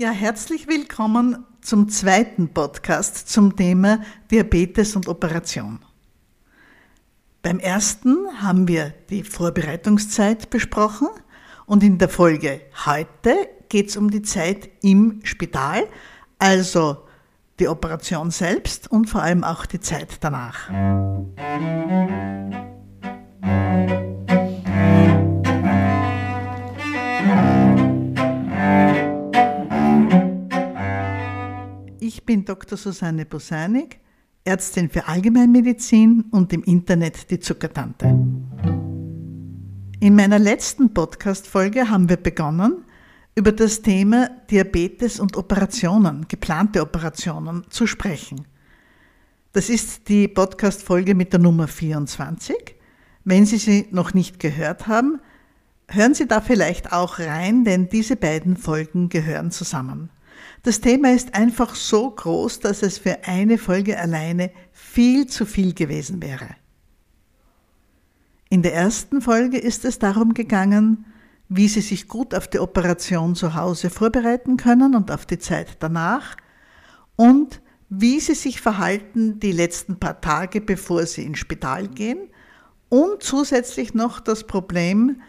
Ja, herzlich willkommen zum zweiten Podcast zum Thema Diabetes und Operation. Beim ersten haben wir die Vorbereitungszeit besprochen und in der Folge heute geht es um die Zeit im Spital, also die Operation selbst und vor allem auch die Zeit danach. Ich bin Dr. Susanne Bosanik, Ärztin für Allgemeinmedizin und im Internet die Zuckertante. In meiner letzten Podcast-Folge haben wir begonnen, über das Thema Diabetes und Operationen, geplante Operationen zu sprechen. Das ist die Podcast-Folge mit der Nummer 24. Wenn Sie sie noch nicht gehört haben, hören Sie da vielleicht auch rein, denn diese beiden Folgen gehören zusammen. Das Thema ist einfach so groß, dass es für eine Folge alleine viel zu viel gewesen wäre. In der ersten Folge ist es darum gegangen, wie Sie sich gut auf die Operation zu Hause vorbereiten können und auf die Zeit danach und wie Sie sich verhalten die letzten paar Tage, bevor Sie ins Spital gehen und zusätzlich noch das Problem,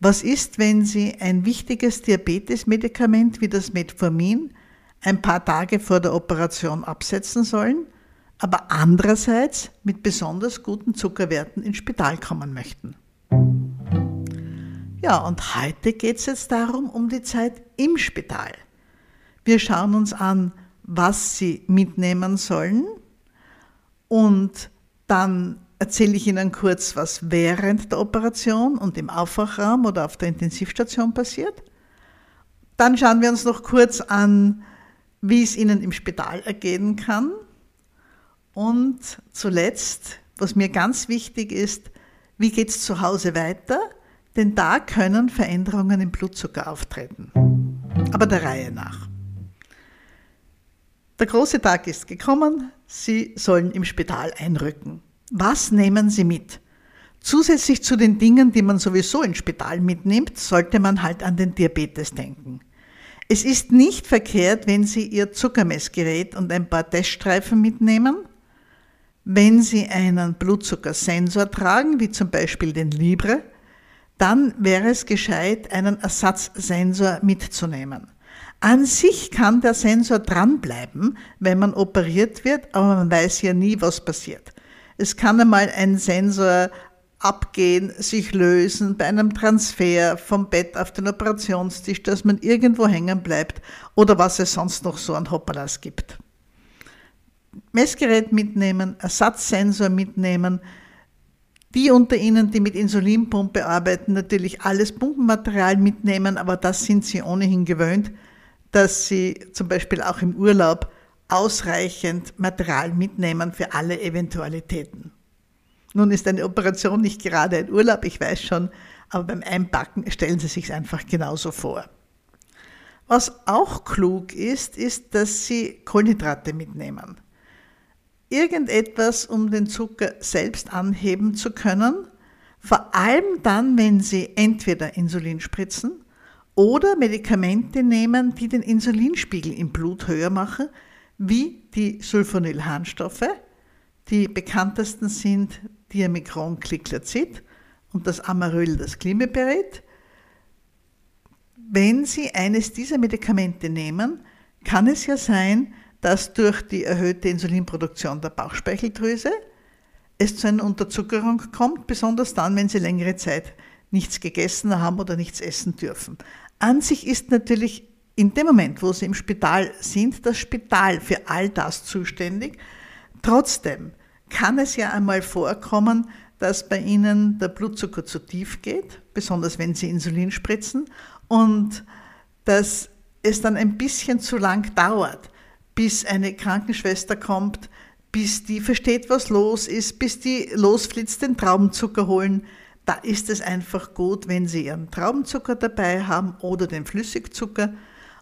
was ist, wenn Sie ein wichtiges Diabetesmedikament wie das Metformin ein paar Tage vor der Operation absetzen sollen, aber andererseits mit besonders guten Zuckerwerten ins Spital kommen möchten. Ja, und heute geht es jetzt darum, um die Zeit im Spital. Wir schauen uns an, was Sie mitnehmen sollen und dann erzähle ich Ihnen kurz, was während der Operation und im Aufwachraum oder auf der Intensivstation passiert. Dann schauen wir uns noch kurz an, wie es Ihnen im Spital ergehen kann. Und zuletzt, was mir ganz wichtig ist, wie geht es zu Hause weiter? Denn da können Veränderungen im Blutzucker auftreten. Aber der Reihe nach. Der große Tag ist gekommen, Sie sollen im Spital einrücken. Was nehmen Sie mit? Zusätzlich zu den Dingen, die man sowieso ins Spital mitnimmt, sollte man halt an den Diabetes denken. Es ist nicht verkehrt, wenn Sie Ihr Zuckermessgerät und ein paar Teststreifen mitnehmen. Wenn Sie einen Blutzuckersensor tragen, wie zum Beispiel den Libre, dann wäre es gescheit, einen Ersatzsensor mitzunehmen. An sich kann der Sensor dranbleiben, wenn man operiert wird, aber man weiß ja nie, was passiert. Es kann einmal ein Sensor abgehen, sich lösen bei einem Transfer vom Bett auf den Operationstisch, dass man irgendwo hängen bleibt oder was es sonst noch so an Hoppalas gibt. Messgerät mitnehmen, Ersatzsensor mitnehmen, die unter Ihnen, die mit Insulinpumpe arbeiten, natürlich alles Pumpenmaterial mitnehmen, aber das sind Sie ohnehin gewöhnt, dass Sie zum Beispiel auch im Urlaub ausreichend Material mitnehmen für alle Eventualitäten. Nun ist eine Operation nicht gerade ein Urlaub, ich weiß schon, aber beim Einpacken stellen Sie sich einfach genauso vor. Was auch klug ist, ist, dass Sie Kohlenhydrate mitnehmen irgendetwas, um den Zucker selbst anheben zu können, vor allem dann, wenn Sie entweder Insulin spritzen oder Medikamente nehmen, die den Insulinspiegel im Blut höher machen, wie die Sulfonylharnstoffe. Die bekanntesten sind Diamikron Cliclazid und das Amaryl, das Klimeperit. Wenn Sie eines dieser Medikamente nehmen, kann es ja sein, dass durch die erhöhte Insulinproduktion der Bauchspeicheldrüse es zu einer Unterzuckerung kommt, besonders dann, wenn sie längere Zeit nichts gegessen haben oder nichts essen dürfen. An sich ist natürlich in dem Moment, wo sie im Spital sind, das Spital für all das zuständig. Trotzdem kann es ja einmal vorkommen, dass bei ihnen der Blutzucker zu tief geht, besonders wenn sie Insulin spritzen, und dass es dann ein bisschen zu lang dauert, bis eine Krankenschwester kommt, bis die versteht, was los ist, bis die losflitzt, den Traubenzucker holen. Da ist es einfach gut, wenn Sie Ihren Traubenzucker dabei haben oder den Flüssigzucker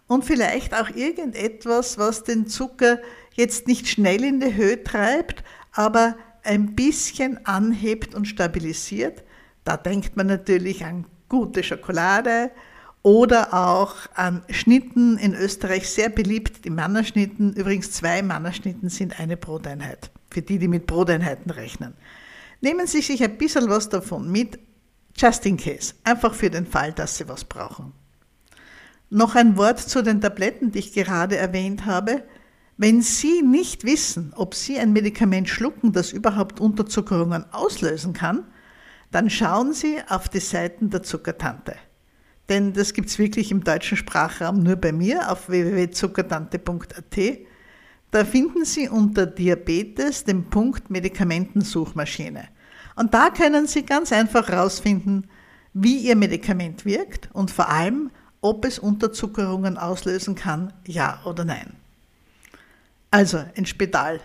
und vielleicht auch irgendetwas, was den Zucker jetzt nicht schnell in die Höhe treibt, aber ein bisschen anhebt und stabilisiert. Da denkt man natürlich an gute Schokolade oder auch an Schnitten in Österreich sehr beliebt, die Mannerschnitten. Übrigens zwei Mannerschnitten sind eine Broteinheit, für die, die mit Broteinheiten rechnen. Nehmen Sie sich ein bisschen was davon mit, just in case, einfach für den Fall, dass Sie was brauchen. Noch ein Wort zu den Tabletten, die ich gerade erwähnt habe. Wenn Sie nicht wissen, ob Sie ein Medikament schlucken, das überhaupt Unterzuckerungen auslösen kann, dann schauen Sie auf die Seiten der Zuckertante denn das gibt es wirklich im deutschen Sprachraum nur bei mir auf www.zuckertante.at. Da finden Sie unter Diabetes den Punkt Medikamentensuchmaschine. Und da können Sie ganz einfach herausfinden, wie Ihr Medikament wirkt und vor allem, ob es Unterzuckerungen auslösen kann, ja oder nein. Also ins Spital.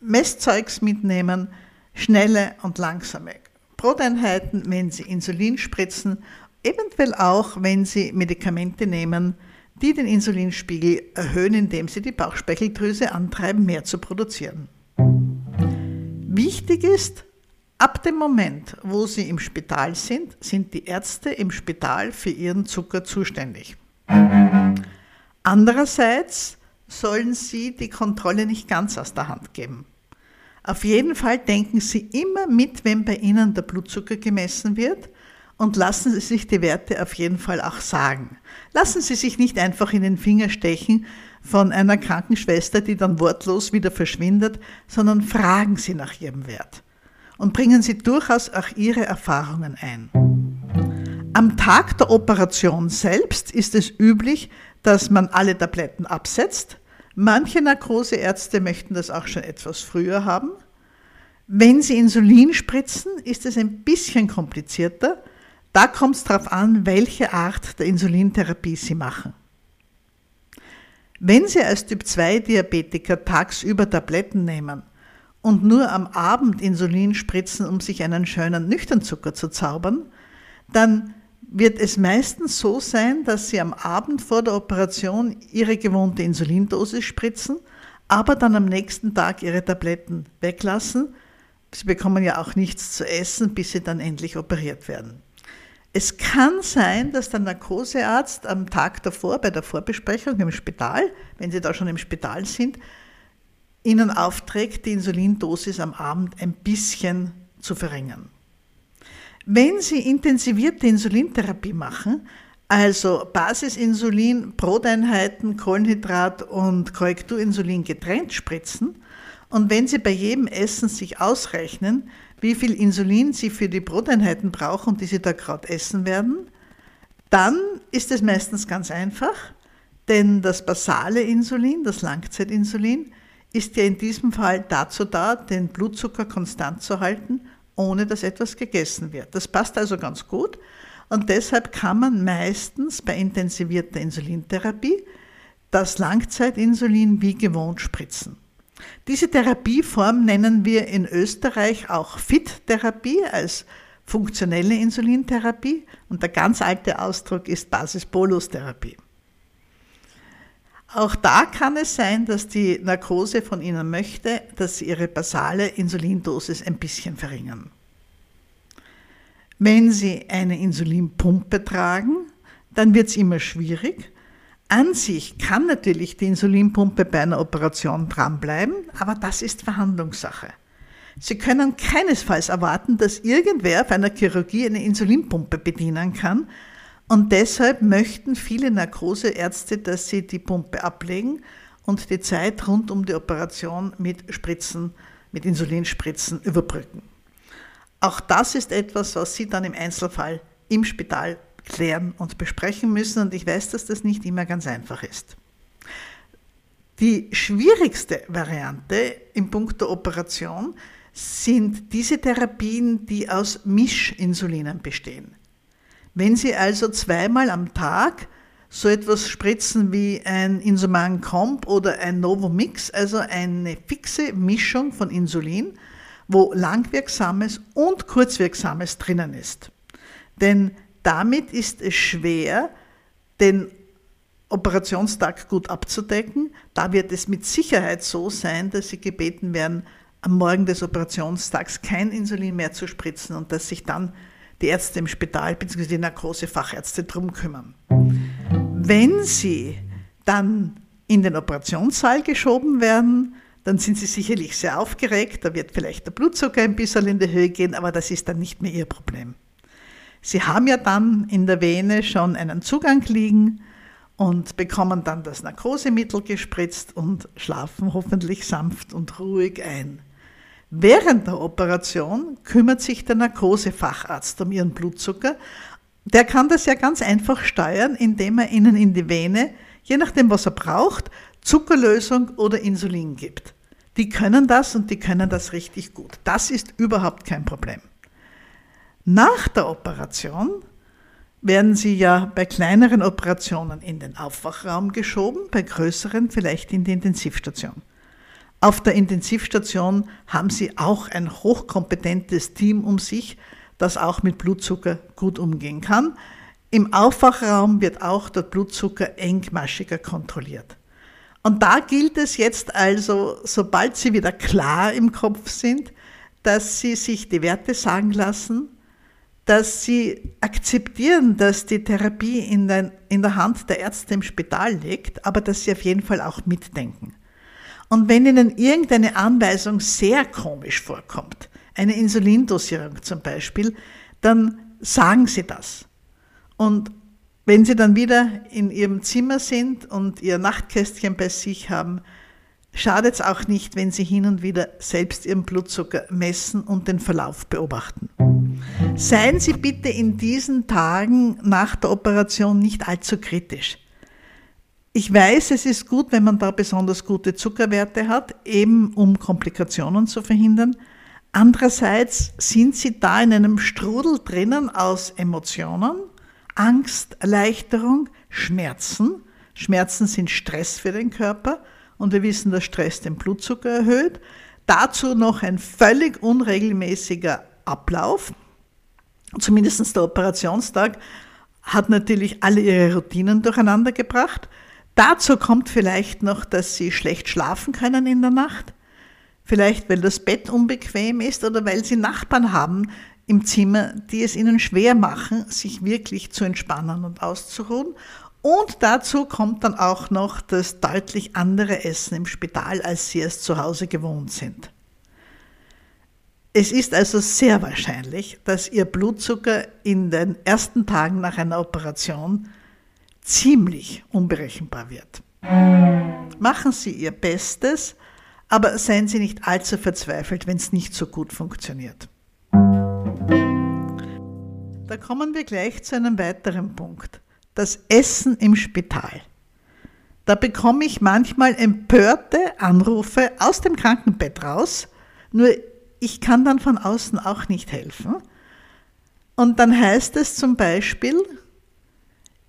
Messzeugs mitnehmen, schnelle und langsame Broteinheiten, wenn Sie Insulin spritzen Eventuell auch, wenn Sie Medikamente nehmen, die den Insulinspiegel erhöhen, indem sie die Bauchspeicheldrüse antreiben, mehr zu produzieren. Wichtig ist, ab dem Moment, wo Sie im Spital sind, sind die Ärzte im Spital für Ihren Zucker zuständig. Andererseits sollen Sie die Kontrolle nicht ganz aus der Hand geben. Auf jeden Fall denken Sie immer mit, wenn bei Ihnen der Blutzucker gemessen wird und lassen Sie sich die Werte auf jeden Fall auch sagen. Lassen Sie sich nicht einfach in den Finger stechen von einer Krankenschwester, die dann wortlos wieder verschwindet, sondern fragen Sie nach Ihrem Wert und bringen Sie durchaus auch Ihre Erfahrungen ein. Am Tag der Operation selbst ist es üblich, dass man alle Tabletten absetzt. Manche Narkoseärzte möchten das auch schon etwas früher haben. Wenn Sie Insulin spritzen, ist es ein bisschen komplizierter, da kommt es darauf an, welche Art der Insulintherapie Sie machen. Wenn Sie als Typ-2-Diabetiker tagsüber Tabletten nehmen und nur am Abend Insulin spritzen, um sich einen schönen Nüchternzucker zu zaubern, dann wird es meistens so sein, dass Sie am Abend vor der Operation Ihre gewohnte Insulindosis spritzen, aber dann am nächsten Tag Ihre Tabletten weglassen. Sie bekommen ja auch nichts zu essen, bis Sie dann endlich operiert werden. Es kann sein, dass der Narkosearzt am Tag davor bei der Vorbesprechung im Spital, wenn Sie da schon im Spital sind, Ihnen aufträgt, die Insulindosis am Abend ein bisschen zu verringern. Wenn Sie intensivierte Insulintherapie machen, also Basisinsulin, Broteinheiten, Kohlenhydrat und Korrekturinsulin getrennt spritzen, und wenn Sie bei jedem Essen sich ausrechnen, wie viel Insulin Sie für die Broteinheiten brauchen, die Sie da gerade essen werden, dann ist es meistens ganz einfach, denn das basale Insulin, das Langzeitinsulin, ist ja in diesem Fall dazu da, den Blutzucker konstant zu halten, ohne dass etwas gegessen wird. Das passt also ganz gut und deshalb kann man meistens bei intensivierter Insulintherapie das Langzeitinsulin wie gewohnt spritzen. Diese Therapieform nennen wir in Österreich auch FIT-Therapie als funktionelle Insulintherapie und der ganz alte Ausdruck ist Basis-Bolus-Therapie. Auch da kann es sein, dass die Narkose von Ihnen möchte, dass Sie Ihre basale Insulindosis ein bisschen verringern. Wenn Sie eine Insulinpumpe tragen, dann wird es immer schwierig, an sich kann natürlich die Insulinpumpe bei einer Operation dranbleiben, aber das ist Verhandlungssache. Sie können keinesfalls erwarten, dass irgendwer auf einer Chirurgie eine Insulinpumpe bedienen kann. Und deshalb möchten viele Narkoseärzte, dass sie die Pumpe ablegen und die Zeit rund um die Operation mit Spritzen, mit Insulinspritzen überbrücken. Auch das ist etwas, was Sie dann im Einzelfall im Spital klären und besprechen müssen. Und ich weiß, dass das nicht immer ganz einfach ist. Die schwierigste Variante im Punkt der Operation sind diese Therapien, die aus Mischinsulinen bestehen. Wenn Sie also zweimal am Tag so etwas spritzen wie ein Insuman Comp oder ein Novomix, also eine fixe Mischung von Insulin, wo langwirksames und kurzwirksames drinnen ist. Denn damit ist es schwer, den Operationstag gut abzudecken. Da wird es mit Sicherheit so sein, dass Sie gebeten werden, am Morgen des Operationstags kein Insulin mehr zu spritzen und dass sich dann die Ärzte im Spital bzw. die Narkosefachärzte drum kümmern. Wenn Sie dann in den Operationssaal geschoben werden, dann sind Sie sicherlich sehr aufgeregt, da wird vielleicht der Blutzucker ein bisschen in die Höhe gehen, aber das ist dann nicht mehr Ihr Problem. Sie haben ja dann in der Vene schon einen Zugang liegen und bekommen dann das Narkosemittel gespritzt und schlafen hoffentlich sanft und ruhig ein. Während der Operation kümmert sich der Narkosefacharzt um Ihren Blutzucker. Der kann das ja ganz einfach steuern, indem er Ihnen in die Vene, je nachdem was er braucht, Zuckerlösung oder Insulin gibt. Die können das und die können das richtig gut. Das ist überhaupt kein Problem. Nach der Operation werden sie ja bei kleineren Operationen in den Aufwachraum geschoben, bei größeren vielleicht in die Intensivstation. Auf der Intensivstation haben sie auch ein hochkompetentes Team um sich, das auch mit Blutzucker gut umgehen kann. Im Aufwachraum wird auch der Blutzucker engmaschiger kontrolliert. Und da gilt es jetzt also, sobald Sie wieder klar im Kopf sind, dass Sie sich die Werte sagen lassen, dass sie akzeptieren, dass die Therapie in, der Hand der Ärzte im Spital liegt, aber dass sie auf jeden Fall auch mitdenken. Und wenn Ihnen irgendeine Anweisung sehr komisch vorkommt, eine Insulindosierung zum Beispiel, dann sagen Sie das. Und wenn Sie dann wieder in Ihrem Zimmer sind und Ihr Nachtkästchen bei sich haben, schadet es auch nicht, wenn Sie hin und wieder selbst Ihren Blutzucker messen und den Verlauf beobachten. Seien Sie bitte in diesen Tagen nach der Operation nicht allzu kritisch. Ich weiß, es ist gut, wenn man da besonders gute Zuckerwerte hat, eben um Komplikationen zu verhindern. Andererseits sind Sie da in einem Strudel drinnen aus Emotionen, Angst, Erleichterung, Schmerzen. Schmerzen sind Stress für den Körper und wir wissen, dass Stress den Blutzucker erhöht. Dazu noch ein völlig unregelmäßiger Ablauf, zumindest der Operationstag, hat natürlich alle ihre Routinen durcheinander gebracht. Dazu kommt vielleicht noch, dass sie schlecht schlafen können in der Nacht. Vielleicht, weil das Bett unbequem ist oder weil sie Nachbarn haben im Zimmer, die es ihnen schwer machen, sich wirklich zu entspannen und auszuruhen. Und dazu kommt dann auch noch das deutlich andere Essen im Spital, als sie es zu Hause gewohnt sind. Es ist also sehr wahrscheinlich, dass Ihr Blutzucker in den ersten Tagen nach einer Operation ziemlich unberechenbar wird. Machen Sie Ihr Bestes, aber seien Sie nicht allzu verzweifelt, wenn es nicht so gut funktioniert. Da kommen wir gleich zu einem weiteren Punkt. Das Essen im Spital. Da bekomme ich manchmal empörte Anrufe aus dem Krankenbett raus, nur ich kann dann von außen auch nicht helfen. Und dann heißt es zum Beispiel,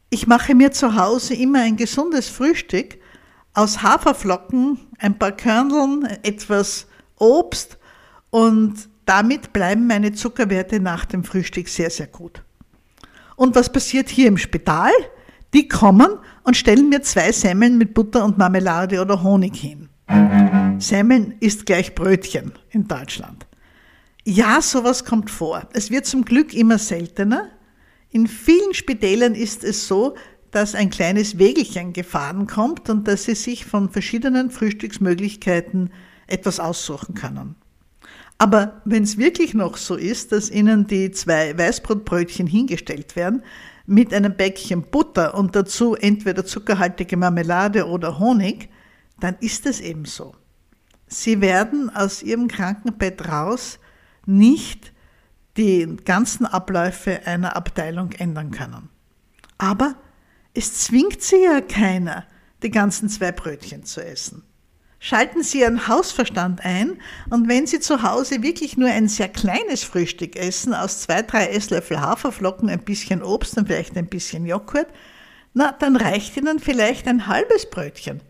ich mache mir zu Hause immer ein gesundes Frühstück aus Haferflocken, ein paar Körneln, etwas Obst und damit bleiben meine Zuckerwerte nach dem Frühstück sehr, sehr gut. Und was passiert hier im Spital? Die kommen und stellen mir zwei Semmeln mit Butter und Marmelade oder Honig hin. Semmeln ist gleich Brötchen in Deutschland. Ja, sowas kommt vor. Es wird zum Glück immer seltener. In vielen Spitälern ist es so, dass ein kleines Wägelchen gefahren kommt und dass sie sich von verschiedenen Frühstücksmöglichkeiten etwas aussuchen können. Aber wenn es wirklich noch so ist, dass ihnen die zwei Weißbrotbrötchen hingestellt werden, mit einem Bäckchen Butter und dazu entweder zuckerhaltige Marmelade oder Honig, dann ist es eben so. Sie werden aus ihrem Krankenbett raus nicht die ganzen Abläufe einer Abteilung ändern können. Aber es zwingt sie ja keiner, die ganzen zwei Brötchen zu essen. Schalten Sie Ihren Hausverstand ein und wenn Sie zu Hause wirklich nur ein sehr kleines Frühstück essen, aus zwei, drei Esslöffel Haferflocken, ein bisschen Obst und vielleicht ein bisschen Joghurt, na, dann reicht Ihnen vielleicht ein halbes Brötchen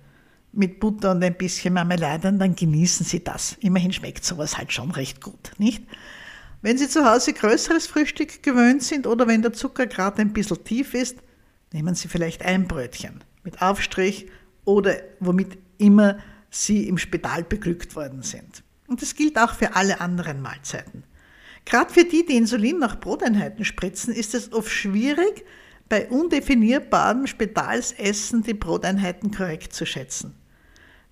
mit Butter und ein bisschen Marmelade und dann genießen Sie das. Immerhin schmeckt sowas halt schon recht gut, nicht? Wenn Sie zu Hause größeres Frühstück gewöhnt sind oder wenn der Zucker gerade ein bisschen tief ist, nehmen Sie vielleicht ein Brötchen mit Aufstrich oder womit immer Sie im Spital beglückt worden sind. Und das gilt auch für alle anderen Mahlzeiten. Gerade für die, die Insulin nach Broteinheiten spritzen, ist es oft schwierig, bei undefinierbarem Spitalsessen die Broteinheiten korrekt zu schätzen.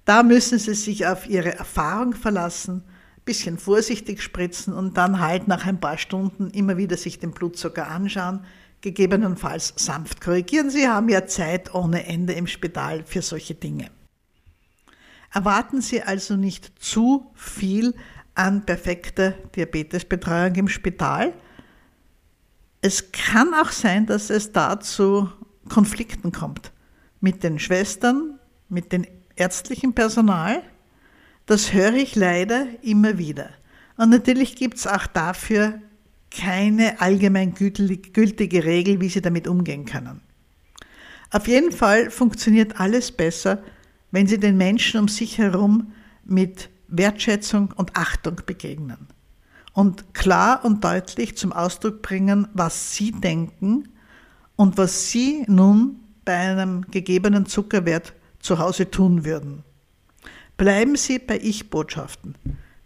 Da müssen Sie sich auf Ihre Erfahrung verlassen, bisschen vorsichtig spritzen und dann halt nach ein paar Stunden immer wieder sich den Blutzucker anschauen, gegebenenfalls sanft korrigieren. Sie haben ja Zeit ohne Ende im Spital für solche Dinge. Erwarten Sie also nicht zu viel an perfekter Diabetesbetreuung im Spital. Es kann auch sein, dass es da zu Konflikten kommt mit den Schwestern, mit dem ärztlichen Personal. Das höre ich leider immer wieder. Und natürlich gibt es auch dafür keine allgemeingültige Regel, wie sie damit umgehen können. Auf jeden Fall funktioniert alles besser, wenn sie den Menschen um sich herum mit Wertschätzung und Achtung begegnen und klar und deutlich zum Ausdruck bringen, was sie denken und was sie nun bei einem gegebenen Zuckerwert zu Hause tun würden. Bleiben Sie bei Ich-Botschaften.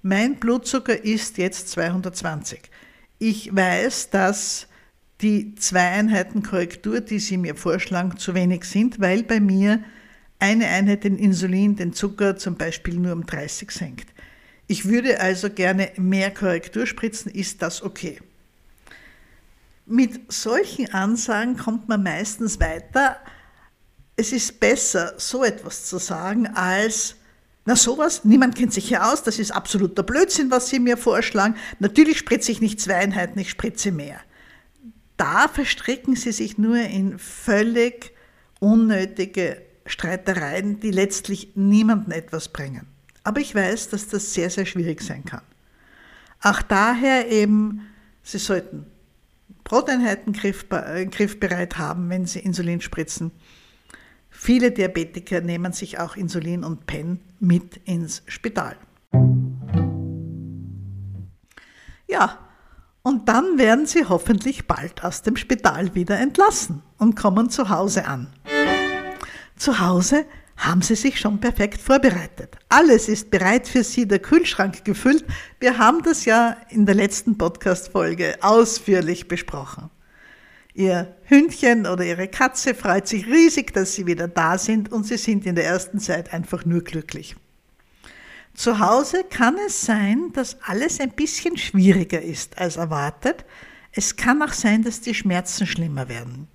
Mein Blutzucker ist jetzt 220 ich weiß, dass die zwei Einheiten Korrektur, die Sie mir vorschlagen, zu wenig sind, weil bei mir eine Einheit den Insulin, den Zucker zum Beispiel nur um 30 senkt. Ich würde also gerne mehr Korrektur spritzen, ist das okay? Mit solchen Ansagen kommt man meistens weiter. Es ist besser, so etwas zu sagen, als na sowas, niemand kennt sich hier aus, das ist absoluter Blödsinn, was Sie mir vorschlagen. Natürlich spritze ich nicht zwei Einheiten, ich spritze mehr. Da verstricken Sie sich nur in völlig unnötige Streitereien, die letztlich niemandem etwas bringen. Aber ich weiß, dass das sehr, sehr schwierig sein kann. Auch daher eben, Sie sollten Broteinheiten griffbereit haben, wenn Sie Insulin spritzen. Viele Diabetiker nehmen sich auch Insulin und Pen mit ins Spital. Ja, und dann werden sie hoffentlich bald aus dem Spital wieder entlassen und kommen zu Hause an. Zu Hause haben sie sich schon perfekt vorbereitet. Alles ist bereit für sie, der Kühlschrank gefüllt. Wir haben das ja in der letzten Podcast-Folge ausführlich besprochen. Ihr Hündchen oder Ihre Katze freut sich riesig, dass Sie wieder da sind und Sie sind in der ersten Zeit einfach nur glücklich. Zu Hause kann es sein, dass alles ein bisschen schwieriger ist als erwartet. Es kann auch sein, dass die Schmerzen schlimmer werden.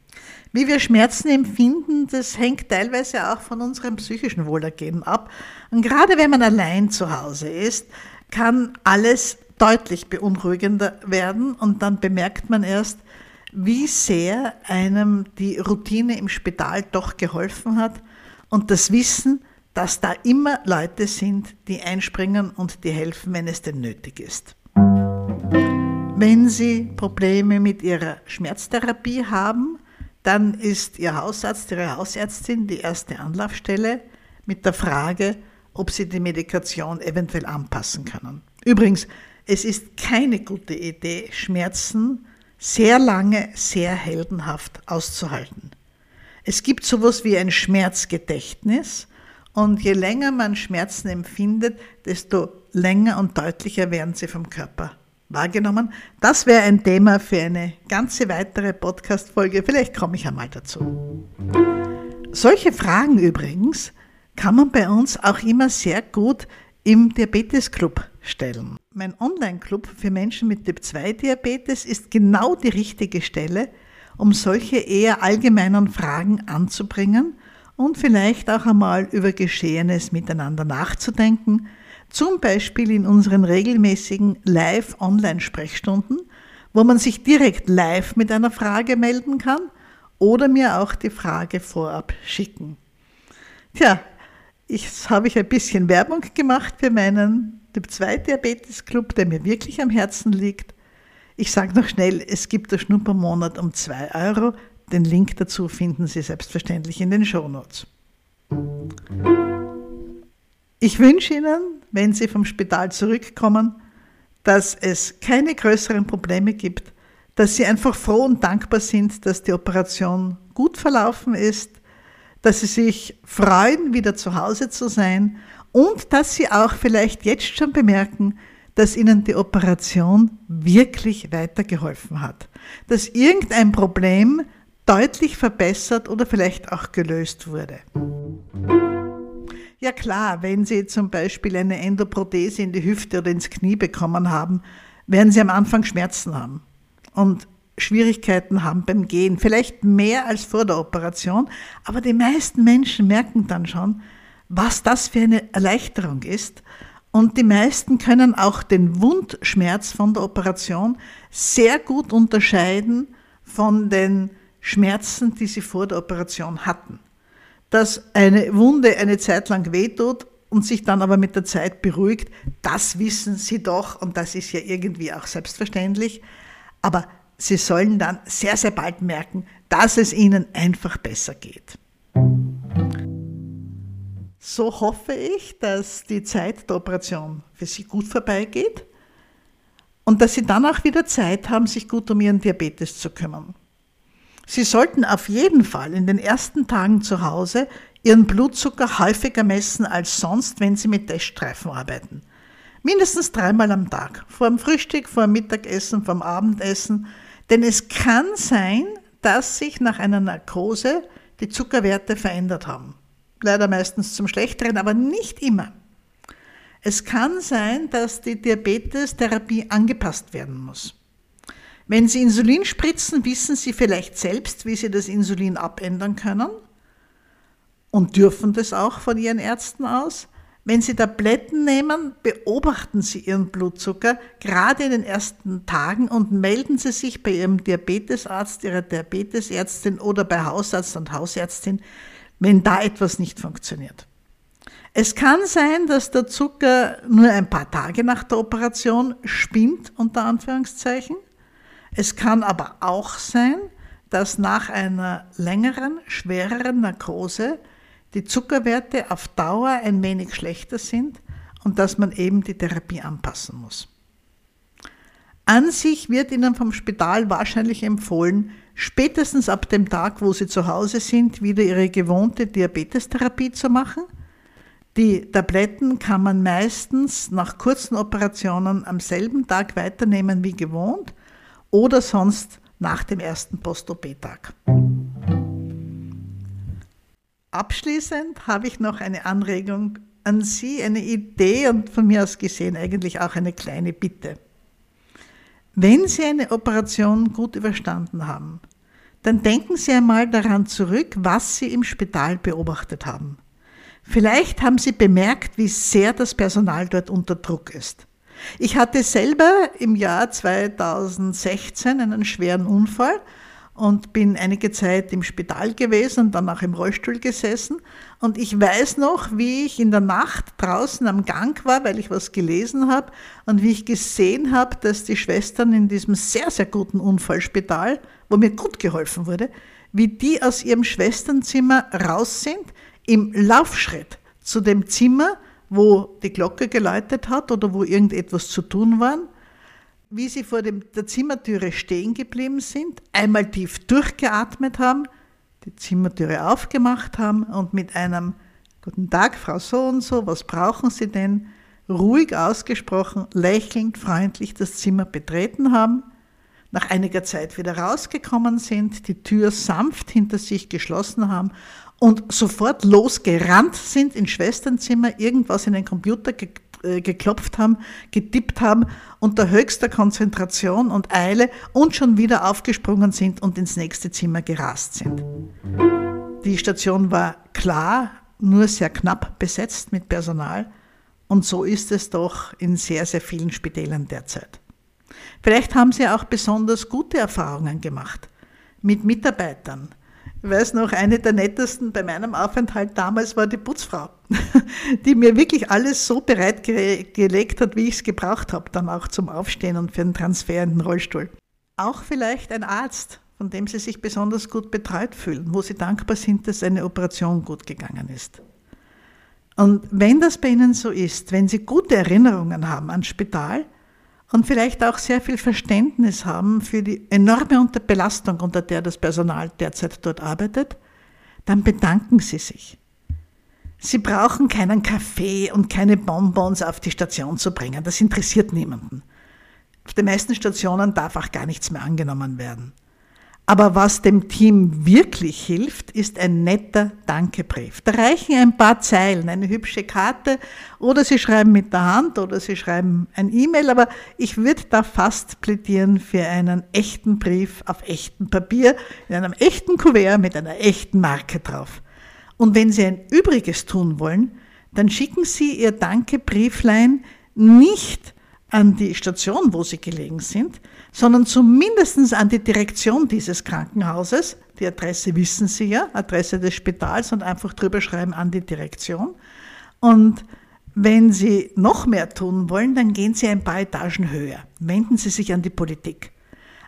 Wie wir Schmerzen empfinden, das hängt teilweise auch von unserem psychischen Wohlergehen ab. Und gerade wenn man allein zu Hause ist, kann alles deutlich beunruhigender werden und dann bemerkt man erst, wie sehr einem die Routine im Spital doch geholfen hat und das Wissen, dass da immer Leute sind, die einspringen und die helfen, wenn es denn nötig ist. Wenn Sie Probleme mit Ihrer Schmerztherapie haben, dann ist Ihr Hausarzt, Ihre Hausärztin die erste Anlaufstelle mit der Frage, ob Sie die Medikation eventuell anpassen können. Übrigens, es ist keine gute Idee, Schmerzen sehr lange, sehr heldenhaft auszuhalten. Es gibt sowas wie ein Schmerzgedächtnis und je länger man Schmerzen empfindet, desto länger und deutlicher werden sie vom Körper wahrgenommen. Das wäre ein Thema für eine ganze weitere Podcast-Folge. Vielleicht komme ich einmal dazu. Solche Fragen übrigens kann man bei uns auch immer sehr gut im Diabetes-Club stellen. Mein Online-Club für Menschen mit Typ-2-Diabetes ist genau die richtige Stelle, um solche eher allgemeinen Fragen anzubringen und vielleicht auch einmal über Geschehenes miteinander nachzudenken, zum Beispiel in unseren regelmäßigen Live-Online-Sprechstunden, wo man sich direkt live mit einer Frage melden kann oder mir auch die Frage vorab schicken. Tja, Jetzt habe ich ein bisschen Werbung gemacht für meinen Typ 2 Diabetes Club, der mir wirklich am Herzen liegt. Ich sage noch schnell, es gibt der Schnuppermonat um 2 Euro. Den Link dazu finden Sie selbstverständlich in den Shownotes. Ich wünsche Ihnen, wenn Sie vom Spital zurückkommen, dass es keine größeren Probleme gibt, dass Sie einfach froh und dankbar sind, dass die Operation gut verlaufen ist, dass sie sich freuen, wieder zu Hause zu sein und dass sie auch vielleicht jetzt schon bemerken, dass ihnen die Operation wirklich weitergeholfen hat, dass irgendein Problem deutlich verbessert oder vielleicht auch gelöst wurde. Ja klar, wenn Sie zum Beispiel eine Endoprothese in die Hüfte oder ins Knie bekommen haben, werden Sie am Anfang Schmerzen haben und Schwierigkeiten haben beim Gehen, vielleicht mehr als vor der Operation, aber die meisten Menschen merken dann schon, was das für eine Erleichterung ist. Und die meisten können auch den Wundschmerz von der Operation sehr gut unterscheiden von den Schmerzen, die sie vor der Operation hatten. Dass eine Wunde eine Zeit lang wehtut und sich dann aber mit der Zeit beruhigt, das wissen sie doch und das ist ja irgendwie auch selbstverständlich. Aber sie sollen dann sehr, sehr bald merken, dass es ihnen einfach besser geht. So hoffe ich, dass die Zeit der Operation für Sie gut vorbeigeht und dass Sie dann auch wieder Zeit haben, sich gut um Ihren Diabetes zu kümmern. Sie sollten auf jeden Fall in den ersten Tagen zu Hause Ihren Blutzucker häufiger messen als sonst, wenn Sie mit Teststreifen arbeiten. Mindestens dreimal am Tag, vor dem Frühstück, vor dem Mittagessen, vor dem Abendessen. Denn es kann sein, dass sich nach einer Narkose die Zuckerwerte verändert haben. Leider meistens zum Schlechteren, aber nicht immer. Es kann sein, dass die Diabetestherapie angepasst werden muss. Wenn Sie Insulin spritzen, wissen Sie vielleicht selbst, wie Sie das Insulin abändern können und dürfen das auch von Ihren Ärzten aus. Wenn Sie Tabletten nehmen, beobachten Sie Ihren Blutzucker gerade in den ersten Tagen und melden Sie sich bei Ihrem Diabetesarzt, Ihrer Diabetesärztin oder bei Hausarzt und Hausärztin, wenn da etwas nicht funktioniert. Es kann sein, dass der Zucker nur ein paar Tage nach der Operation spinnt, unter Anführungszeichen. Es kann aber auch sein, dass nach einer längeren, schwereren Narkose die Zuckerwerte auf Dauer ein wenig schlechter sind und dass man eben die Therapie anpassen muss. An sich wird Ihnen vom Spital wahrscheinlich empfohlen, spätestens ab dem Tag, wo Sie zu Hause sind, wieder Ihre gewohnte Diabetestherapie zu machen. Die Tabletten kann man meistens nach kurzen Operationen am selben Tag weiternehmen wie gewohnt oder sonst nach dem ersten Post-OP-Tag. Abschließend habe ich noch eine Anregung an Sie, eine Idee und von mir aus gesehen eigentlich auch eine kleine Bitte. Wenn Sie eine Operation gut überstanden haben, dann denken Sie einmal daran zurück, was Sie im Spital beobachtet haben. Vielleicht haben Sie bemerkt, wie sehr das Personal dort unter Druck ist. Ich hatte selber im Jahr 2016 einen schweren Unfall und bin einige Zeit im Spital gewesen und dann auch im Rollstuhl gesessen. Und ich weiß noch, wie ich in der Nacht draußen am Gang war, weil ich was gelesen habe und wie ich gesehen habe, dass die Schwestern in diesem sehr, sehr guten Unfallspital, wo mir gut geholfen wurde, wie die aus ihrem Schwesternzimmer raus sind, im Laufschritt zu dem Zimmer, wo die Glocke geläutet hat oder wo irgendetwas zu tun war, wie sie vor dem, der Zimmertüre stehen geblieben sind, einmal tief durchgeatmet haben, die Zimmertüre aufgemacht haben und mit einem Guten Tag, Frau so und so, was brauchen Sie denn? ruhig ausgesprochen, lächelnd, freundlich das Zimmer betreten haben, nach einiger Zeit wieder rausgekommen sind, die Tür sanft hinter sich geschlossen haben und sofort losgerannt sind ins Schwesternzimmer, irgendwas in den Computer äh, geklopft haben, getippt haben, unter höchster Konzentration und Eile und schon wieder aufgesprungen sind und ins nächste Zimmer gerast sind. Die Station war klar, nur sehr knapp besetzt mit Personal und so ist es doch in sehr, sehr vielen Spitälern derzeit. Vielleicht haben Sie auch besonders gute Erfahrungen gemacht mit Mitarbeitern, ich weiß noch, eine der nettesten bei meinem Aufenthalt damals war die Putzfrau, die mir wirklich alles so bereitgelegt hat, wie ich es gebraucht habe, dann auch zum Aufstehen und für den Transfer in den Rollstuhl. Auch vielleicht ein Arzt, von dem Sie sich besonders gut betreut fühlen, wo Sie dankbar sind, dass eine Operation gut gegangen ist. Und wenn das bei Ihnen so ist, wenn Sie gute Erinnerungen haben ans Spital, und vielleicht auch sehr viel Verständnis haben für die enorme Belastung, unter der das Personal derzeit dort arbeitet, dann bedanken Sie sich. Sie brauchen keinen Kaffee und keine Bonbons auf die Station zu bringen. Das interessiert niemanden. Auf den meisten Stationen darf auch gar nichts mehr angenommen werden. Aber was dem Team wirklich hilft, ist ein netter Dankebrief. Da reichen ein paar Zeilen, eine hübsche Karte oder Sie schreiben mit der Hand oder Sie schreiben ein E-Mail, aber ich würde da fast plädieren für einen echten Brief auf echtem Papier, in einem echten Kuvert mit einer echten Marke drauf. Und wenn Sie ein Übriges tun wollen, dann schicken Sie Ihr Dankebrieflein nicht an die Station, wo Sie gelegen sind, sondern zumindest an die Direktion dieses Krankenhauses. Die Adresse wissen Sie ja, Adresse des Spitals und einfach drüber schreiben an die Direktion. Und wenn Sie noch mehr tun wollen, dann gehen Sie ein paar Etagen höher. Wenden Sie sich an die Politik,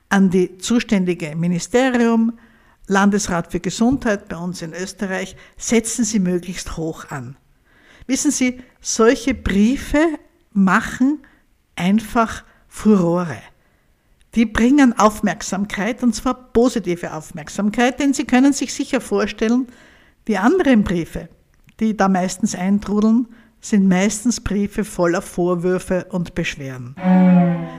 an die zuständige Ministerium, Landesrat für Gesundheit bei uns in Österreich. Setzen Sie möglichst hoch an. Wissen Sie, solche Briefe machen einfach Furore die bringen Aufmerksamkeit, und zwar positive Aufmerksamkeit, denn Sie können sich sicher vorstellen, die anderen Briefe, die da meistens eintrudeln, sind meistens Briefe voller Vorwürfe und Beschwerden.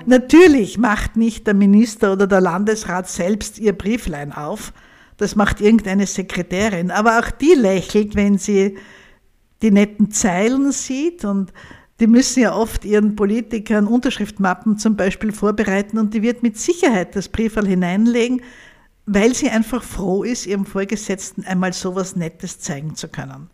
Natürlich macht nicht der Minister oder der Landesrat selbst ihr Brieflein auf, das macht irgendeine Sekretärin, aber auch die lächelt, wenn sie die netten Zeilen sieht und die müssen ja oft ihren Politikern Unterschriftmappen zum Beispiel vorbereiten und die wird mit Sicherheit das Briefwahl hineinlegen, weil sie einfach froh ist, ihrem Vorgesetzten einmal sowas Nettes zeigen zu können.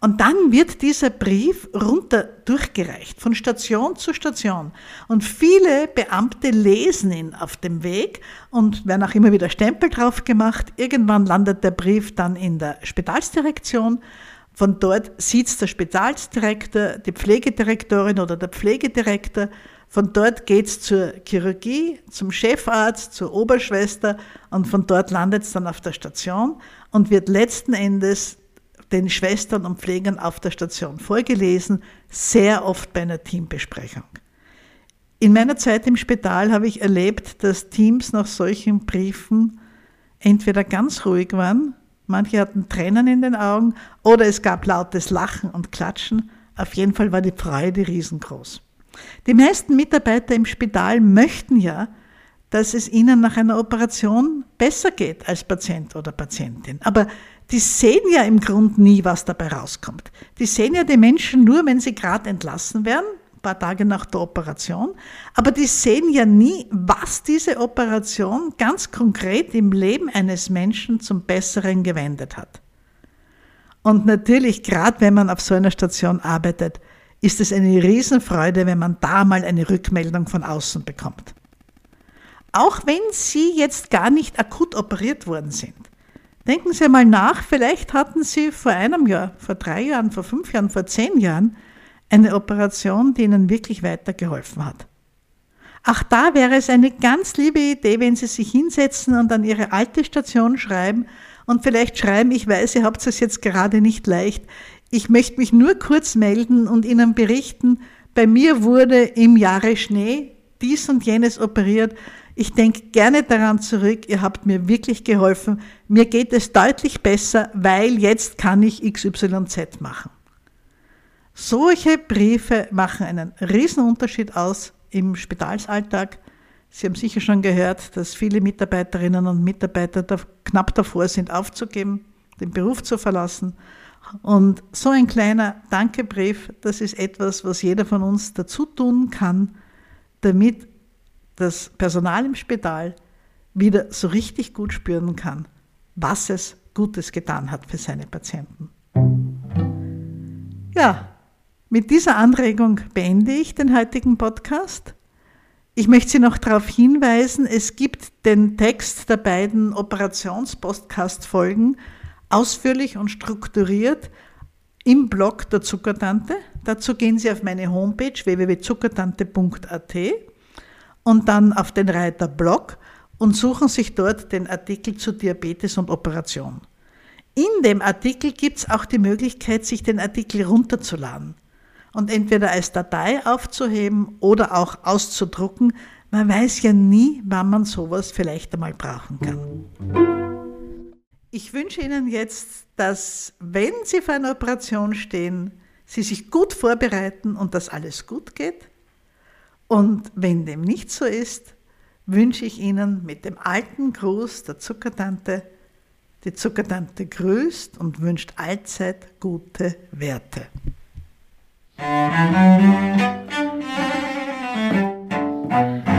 Und dann wird dieser Brief runter durchgereicht, von Station zu Station. Und viele Beamte lesen ihn auf dem Weg und werden auch immer wieder Stempel drauf gemacht. Irgendwann landet der Brief dann in der Spitalsdirektion von dort sitzt der Spitalsdirektor, die Pflegedirektorin oder der Pflegedirektor. Von dort geht's zur Chirurgie, zum Chefarzt, zur Oberschwester und von dort landet es dann auf der Station und wird letzten Endes den Schwestern und Pflegern auf der Station vorgelesen, sehr oft bei einer Teambesprechung. In meiner Zeit im Spital habe ich erlebt, dass Teams nach solchen Briefen entweder ganz ruhig waren Manche hatten Tränen in den Augen oder es gab lautes Lachen und Klatschen. Auf jeden Fall war die Freude riesengroß. Die meisten Mitarbeiter im Spital möchten ja, dass es ihnen nach einer Operation besser geht als Patient oder Patientin. Aber die sehen ja im Grunde nie, was dabei rauskommt. Die sehen ja die Menschen nur, wenn sie gerade entlassen werden, paar Tage nach der Operation. Aber die sehen ja nie, was diese Operation ganz konkret im Leben eines Menschen zum Besseren gewendet hat. Und natürlich, gerade wenn man auf so einer Station arbeitet, ist es eine Riesenfreude, wenn man da mal eine Rückmeldung von außen bekommt. Auch wenn Sie jetzt gar nicht akut operiert worden sind. Denken Sie mal nach, vielleicht hatten Sie vor einem Jahr, vor drei Jahren, vor fünf Jahren, vor zehn Jahren eine Operation, die Ihnen wirklich weitergeholfen hat. Auch da wäre es eine ganz liebe Idee, wenn Sie sich hinsetzen und an Ihre alte Station schreiben und vielleicht schreiben, ich weiß, ihr habt es jetzt gerade nicht leicht, ich möchte mich nur kurz melden und Ihnen berichten, bei mir wurde im Jahre Schnee dies und jenes operiert. Ich denke gerne daran zurück, ihr habt mir wirklich geholfen. Mir geht es deutlich besser, weil jetzt kann ich XYZ machen. Solche Briefe machen einen riesen Unterschied aus im Spitalsalltag. Sie haben sicher schon gehört, dass viele Mitarbeiterinnen und Mitarbeiter da knapp davor sind, aufzugeben, den Beruf zu verlassen. Und so ein kleiner Dankebrief, das ist etwas, was jeder von uns dazu tun kann, damit das Personal im Spital wieder so richtig gut spüren kann, was es Gutes getan hat für seine Patienten. Ja, mit dieser Anregung beende ich den heutigen Podcast. Ich möchte Sie noch darauf hinweisen, es gibt den Text der beiden Operations-Podcast-Folgen ausführlich und strukturiert im Blog der Zuckertante. Dazu gehen Sie auf meine Homepage www.zuckertante.at und dann auf den Reiter Blog und suchen sich dort den Artikel zu Diabetes und Operation. In dem Artikel gibt es auch die Möglichkeit, sich den Artikel runterzuladen und entweder als Datei aufzuheben oder auch auszudrucken. Man weiß ja nie, wann man sowas vielleicht einmal brauchen kann. Ich wünsche Ihnen jetzt, dass, wenn Sie vor einer Operation stehen, Sie sich gut vorbereiten und dass alles gut geht. Und wenn dem nicht so ist, wünsche ich Ihnen mit dem alten Gruß der Zuckertante, die Zuckertante grüßt und wünscht allzeit gute Werte. Thank you.